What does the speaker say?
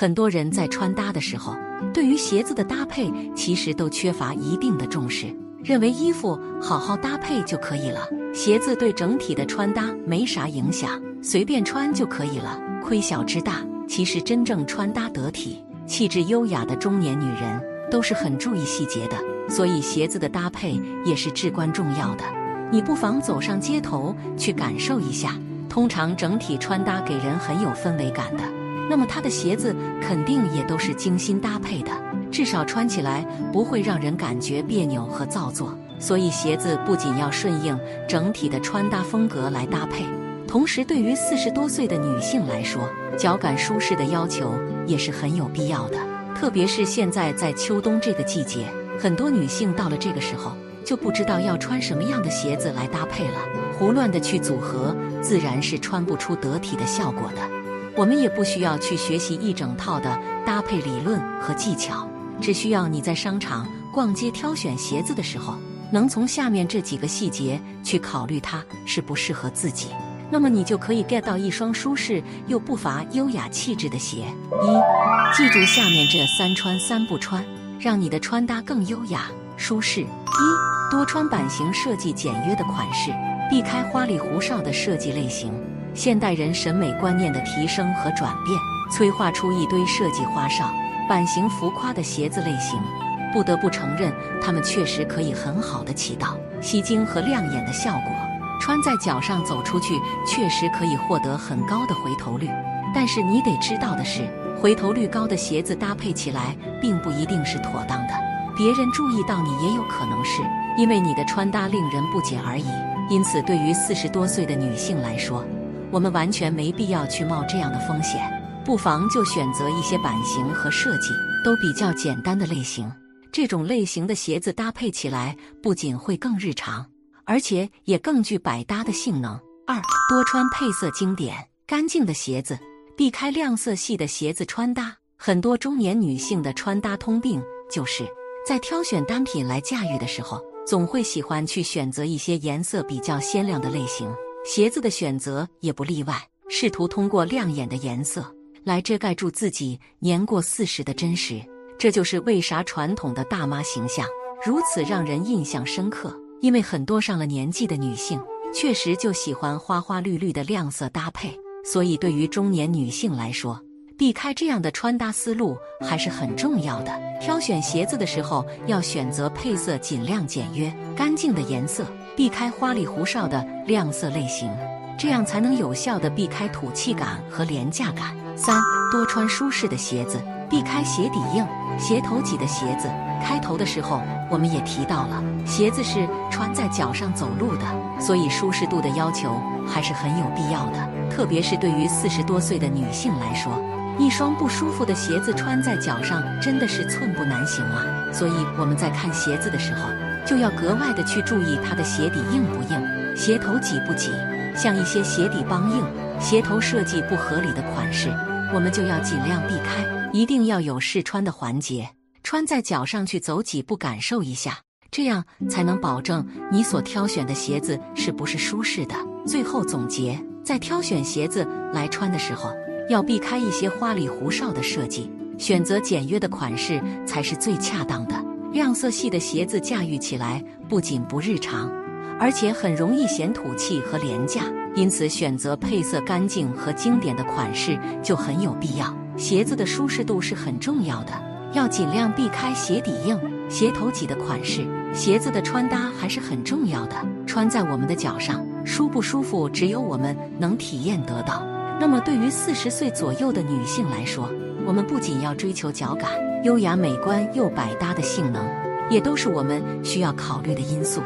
很多人在穿搭的时候，对于鞋子的搭配其实都缺乏一定的重视，认为衣服好好搭配就可以了，鞋子对整体的穿搭没啥影响，随便穿就可以了。亏小之大，其实真正穿搭得体、气质优雅的中年女人都是很注意细节的，所以鞋子的搭配也是至关重要的。你不妨走上街头去感受一下。通常整体穿搭给人很有氛围感的，那么他的鞋子肯定也都是精心搭配的，至少穿起来不会让人感觉别扭和造作。所以鞋子不仅要顺应整体的穿搭风格来搭配，同时对于四十多岁的女性来说，脚感舒适的要求也是很有必要的。特别是现在在秋冬这个季节，很多女性到了这个时候。就不知道要穿什么样的鞋子来搭配了，胡乱的去组合，自然是穿不出得体的效果的。我们也不需要去学习一整套的搭配理论和技巧，只需要你在商场逛街挑选鞋子的时候，能从下面这几个细节去考虑它适不适合自己，那么你就可以 get 到一双舒适又不乏优雅气质的鞋。一，记住下面这三穿三不穿，让你的穿搭更优雅舒适。一。多穿版型设计简约的款式，避开花里胡哨的设计类型。现代人审美观念的提升和转变，催化出一堆设计花哨、版型浮夸的鞋子类型。不得不承认，它们确实可以很好的起到吸睛和亮眼的效果。穿在脚上走出去，确实可以获得很高的回头率。但是你得知道的是，回头率高的鞋子搭配起来，并不一定是妥当的。别人注意到你，也有可能是。因为你的穿搭令人不解而已，因此对于四十多岁的女性来说，我们完全没必要去冒这样的风险，不妨就选择一些版型和设计都比较简单的类型。这种类型的鞋子搭配起来不仅会更日常，而且也更具百搭的性能。二多穿配色经典、干净的鞋子，避开亮色系的鞋子穿搭。很多中年女性的穿搭通病，就是在挑选单品来驾驭的时候。总会喜欢去选择一些颜色比较鲜亮的类型，鞋子的选择也不例外，试图通过亮眼的颜色来遮盖住自己年过四十的真实。这就是为啥传统的大妈形象如此让人印象深刻，因为很多上了年纪的女性确实就喜欢花花绿绿的亮色搭配，所以对于中年女性来说。避开这样的穿搭思路还是很重要的。挑选鞋子的时候，要选择配色尽量简约、干净的颜色，避开花里胡哨的亮色类型，这样才能有效的避开土气感和廉价感。三，多穿舒适的鞋子，避开鞋底硬、鞋头挤的鞋子。开头的时候我们也提到了，鞋子是穿在脚上走路的，所以舒适度的要求还是很有必要的，特别是对于四十多岁的女性来说。一双不舒服的鞋子穿在脚上真的是寸步难行啊！所以我们在看鞋子的时候，就要格外的去注意它的鞋底硬不硬，鞋头挤不挤。像一些鞋底梆硬、鞋头设计不合理的款式，我们就要尽量避开。一定要有试穿的环节，穿在脚上去走几步，感受一下，这样才能保证你所挑选的鞋子是不是舒适的。最后总结，在挑选鞋子来穿的时候。要避开一些花里胡哨的设计，选择简约的款式才是最恰当的。亮色系的鞋子驾驭起来不仅不日常，而且很容易显土气和廉价。因此，选择配色干净和经典的款式就很有必要。鞋子的舒适度是很重要的，要尽量避开鞋底硬、鞋头挤的款式。鞋子的穿搭还是很重要的，穿在我们的脚上舒不舒服，只有我们能体验得到。那么，对于四十岁左右的女性来说，我们不仅要追求脚感、优雅美观又百搭的性能，也都是我们需要考虑的因素。